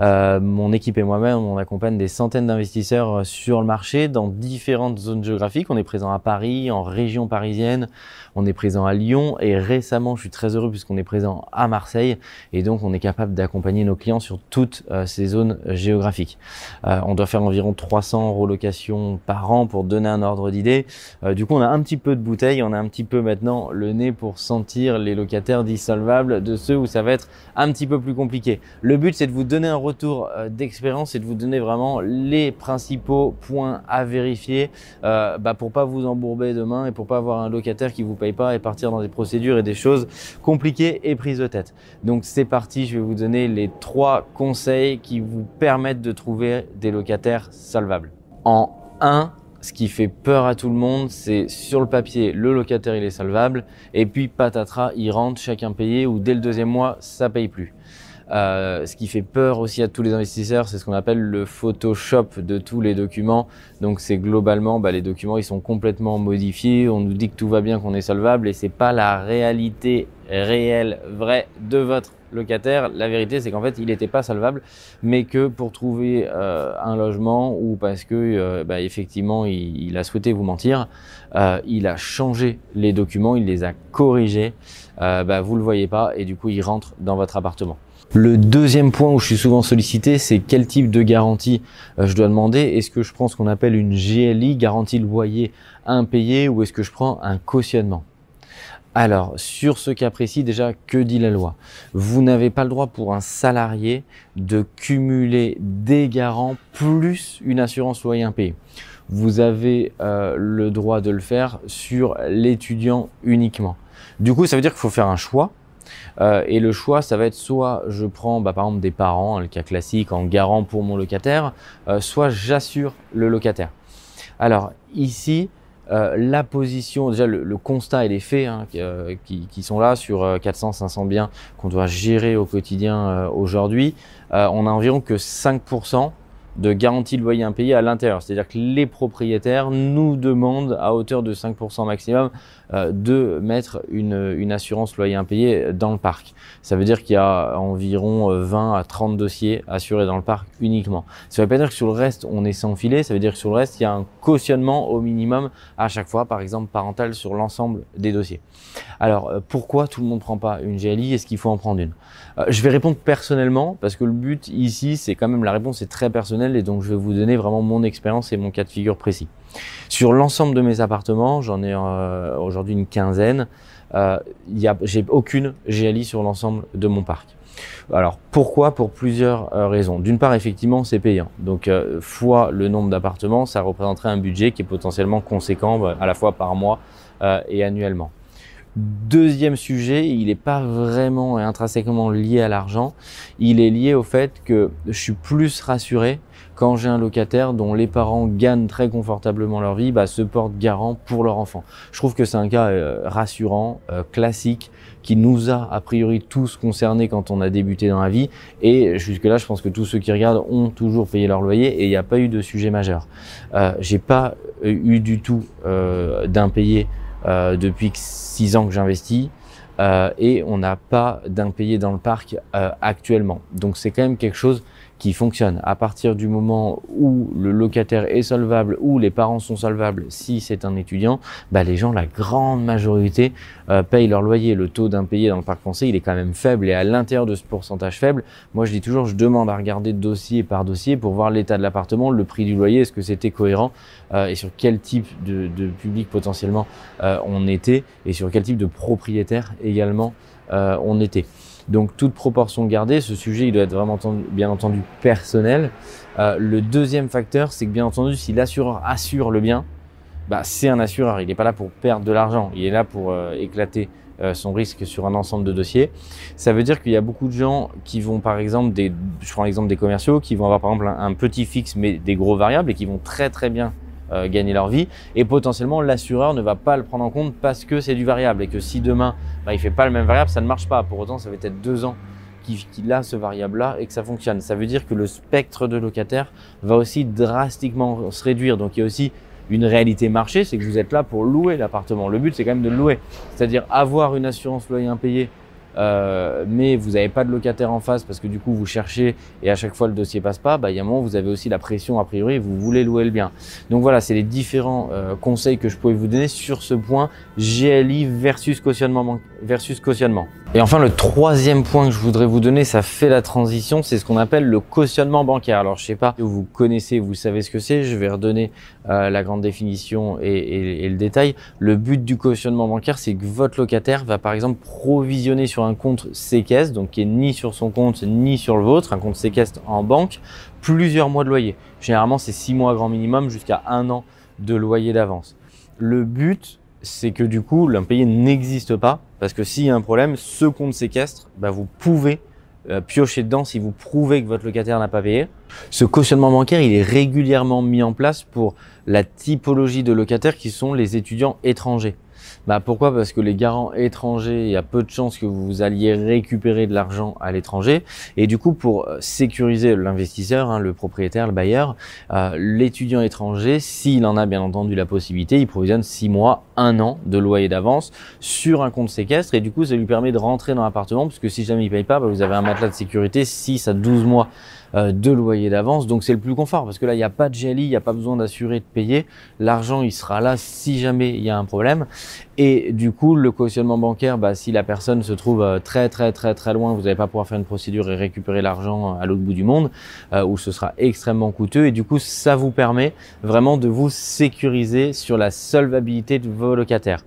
Euh, mon équipe et moi-même, on accompagne des centaines d'investisseurs euh, sur le marché dans différentes zones géographiques. On est présent à Paris, en région parisienne, on est présent à Lyon et récemment, je suis très heureux puisqu'on est présent à Marseille et donc on est capable d'accompagner nos clients sur toutes euh, ces zones géographiques. on doit faire environ 300 relocations par an pour donner un ordre d'idée. du coup, on a un petit peu de bouteille, on a un petit peu maintenant le nez pour sentir les locataires dissolvables de ceux où ça va être un petit peu plus compliqué. Le but, c'est de vous donner un retour euh, d'expérience et de vous donner vraiment les principaux points à vérifier euh, bah, pour pas vous embourber demain et pour pas avoir un locataire qui vous paye pas et partir dans des procédures et des choses compliquées et prises de tête. Donc c'est parti, je vais vous donner les trois conseils qui vous permettent de trouver des locataires salvables. En 1, ce qui fait peur à tout le monde, c'est sur le papier, le locataire il est salvable, et puis patatras, il rentre, chacun payé, ou dès le deuxième mois, ça paye plus. Euh, ce qui fait peur aussi à tous les investisseurs, c'est ce qu'on appelle le Photoshop de tous les documents. Donc c'est globalement, bah, les documents ils sont complètement modifiés. On nous dit que tout va bien, qu'on est solvable, et c'est pas la réalité réelle, vraie de votre locataire. La vérité, c'est qu'en fait, il n'était pas salvable, mais que pour trouver euh, un logement ou parce que euh, bah, effectivement, il, a souhaité vous mentir, il a changé les documents, il les a corrigés. bah, vous le voyez pas et du coup, il rentre dans votre appartement. Le deuxième point où je suis souvent sollicité, c'est quel type de garantie euh, je dois demander. Est-ce que je prends ce qu'on appelle une GLI, garantie loyer impayé, ou est-ce que je prends un cautionnement? Alors, sur ce cas précis, déjà, que dit la loi? Vous n'avez pas le droit pour un salarié de cumuler des garants plus une assurance loyer impayé. Vous avez euh, le droit de le faire sur l'étudiant uniquement. Du coup, ça veut dire qu'il faut faire un choix euh, et le choix, ça va être soit je prends bah, par exemple des parents, le cas classique, en garant pour mon locataire, euh, soit j'assure le locataire. Alors ici, euh, la position, déjà le, constat et les faits hein, qui, qui, sont là sur 400-500 biens qu'on doit gérer au quotidien aujourd'hui, on a environ que 5% de garantie de loyer impayé à l'intérieur. C'est-à-dire que les propriétaires nous demandent à hauteur de 5% maximum euh, de mettre une, une, assurance loyer impayé dans le parc. Ça veut dire qu'il y a environ 20 euh, à 30 dossiers assurés dans le parc uniquement. Ça ne veut pas dire que sur le reste on est sans filet, ça veut dire que sur le reste il y a un cautionnement au minimum à chaque fois, par exemple parental sur l'ensemble des dossiers. Alors euh, pourquoi tout le monde ne prend pas une GLI Est-ce qu'il faut en prendre une? Je vais répondre personnellement parce que le but ici c'est quand même la réponse est très personnelle et donc je vais vous donner vraiment mon expérience et mon cas de figure précis. Sur l'ensemble de mes appartements, j'en ai euh, aujourd'hui une quinzaine, euh, j'ai aucune GLI sur l'ensemble de mon parc. Alors pourquoi? Pour plusieurs euh, raisons. D'une part, effectivement, c'est payant. Donc fois le nombre d'appartements, ça représenterait un budget qui est potentiellement conséquent à la fois par mois et annuellement. Deuxième sujet, il n'est pas vraiment intrinsèquement lié à l'argent. Il est lié au fait que je suis plus rassuré quand j'ai un locataire dont les parents gagnent très confortablement leur vie, bah, se portent garant pour leur enfant. Je trouve que c'est un cas euh, rassurant, euh, classique, qui nous a a priori tous concernés quand on a débuté dans la vie. Et jusque-là, je pense que tous ceux qui regardent ont toujours payé leur loyer et il n'y a pas eu de sujet majeur. Euh, j'ai pas eu du tout euh, d'impayé depuis six ans que j'investis. Euh, et on n'a pas d'impayé dans le parc euh, actuellement. Donc c'est quand même quelque chose qui fonctionne. À partir du moment où le locataire est solvable, ou les parents sont solvables, si c'est un étudiant, bah les gens, la grande majorité, euh, payent leur loyer. Le taux d'impayé dans le parc français, il est quand même faible. Et à l'intérieur de ce pourcentage faible, moi je dis toujours, je demande à regarder dossier par dossier pour voir l'état de l'appartement, le prix du loyer, est-ce que c'était cohérent euh, et sur quel type de, de public potentiellement euh, on était et sur quel type de propriétaire également euh, on était. Donc toute proportion gardée, ce sujet il doit être vraiment bien entendu personnel. Euh, le deuxième facteur, c'est que bien entendu, si l'assureur assure le bien, bah, c'est un assureur. Il n'est pas là pour perdre de l'argent, il est là pour euh, éclater euh, son risque sur un ensemble de dossiers. Ça veut dire qu'il y a beaucoup de gens qui vont par exemple, des, je prends l'exemple des commerciaux, qui vont avoir par exemple un, un, petit fixe mais des gros variables et qui vont très très bien euh, gagner leur vie. Et potentiellement, l'assureur ne va pas le prendre en compte parce que c'est du variable et que si demain, bah, il fait pas le même variable, ça ne marche pas. Pour autant, ça va être deux ans qu'il a ce variable-là et que ça fonctionne. Ça veut dire que le spectre de locataires va aussi drastiquement se réduire. Donc il y a aussi une réalité marché, c'est que vous êtes là pour louer l'appartement. Le but, c'est quand même de louer. C'est-à-dire avoir une assurance loyer impayé euh, mais vous n'avez pas de locataire en face parce que du coup vous cherchez et à chaque fois le dossier passe pas, bah, il y a un moment vous avez aussi la pression a priori vous voulez louer le bien. Donc voilà, c'est les différents euh, conseils que je pouvais vous donner sur ce point GLI versus cautionnement. Versus cautionnement. Et enfin, le troisième point que je voudrais vous donner, ça fait la transition, c'est ce qu'on appelle le cautionnement bancaire. Alors, je sais pas vous connaissez, vous savez ce que c'est, je vais redonner euh, la grande définition et, et, le détail. Le but du cautionnement bancaire, c'est que votre locataire va par exemple provisionner sur un compte séquestre, donc qui est ni sur son compte ni sur le vôtre, un compte séquestre en banque, plusieurs mois de loyer. Généralement, c'est six mois grand minimum jusqu'à un an de loyer d'avance. Le but, c'est que du coup, l'impayé n'existe pas, parce que s'il y a un problème, ce compte séquestre, bah, vous pouvez euh, piocher dedans si vous prouvez que votre locataire n'a pas payé. Ce cautionnement bancaire, il est régulièrement mis en place pour la typologie de locataires qui sont les étudiants étrangers. Bah pourquoi? Parce que les garants étrangers, il y a peu de chances que vous alliez récupérer de l'argent à l'étranger. Et du coup, pour euh, sécuriser l'investisseur, hein, le propriétaire, le bailleur, euh, l'étudiant étranger, s'il en a bien entendu la possibilité, il provisionne 6 mois, 1 an de loyer d'avance sur un compte séquestre. Et du coup, ça lui permet de rentrer dans l'appartement, parce que si jamais il paye pas, bah, vous avez un matelas de sécurité 6 à 12 mois euh, de loyer d'avance. Donc c'est le plus confort parce que là, il n'y a pas de GLI, il n'y a pas besoin d'assurer de payer. L'argent, il sera là si jamais il y a un problème. Et du coup, le cautionnement bancaire, bah, si la personne se trouve euh, très très très très loin, vous n'allez pas pouvoir faire une procédure et récupérer l'argent à l'autre bout du monde, euh, où ce sera extrêmement coûteux. Et du coup, ça vous permet vraiment de vous sécuriser sur la solvabilité de vos locataires.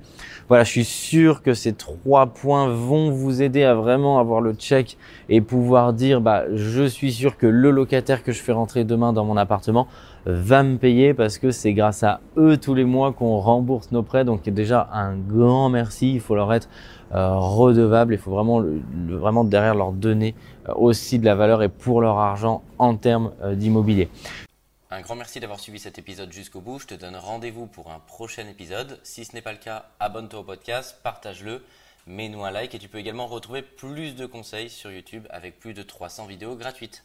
Voilà, je suis sûr que ces trois points vont vous aider à vraiment avoir le check et pouvoir dire, bah, je suis sûr que le locataire que je fais rentrer demain dans mon appartement va me payer parce que c'est grâce à eux tous les mois qu'on rembourse nos prêts. Donc déjà un grand merci. Il faut leur être euh, redevable. Il faut vraiment, vraiment derrière leur donner euh, aussi de la valeur et pour leur argent en termes euh, d'immobilier. Un grand merci d'avoir suivi cet épisode jusqu'au bout. Je te donne rendez-vous pour un prochain épisode. Si ce n'est pas le cas, abonne-toi au podcast, partage-le, mets-nous un like et tu peux également retrouver plus de conseils sur YouTube avec plus de 300 vidéos gratuites.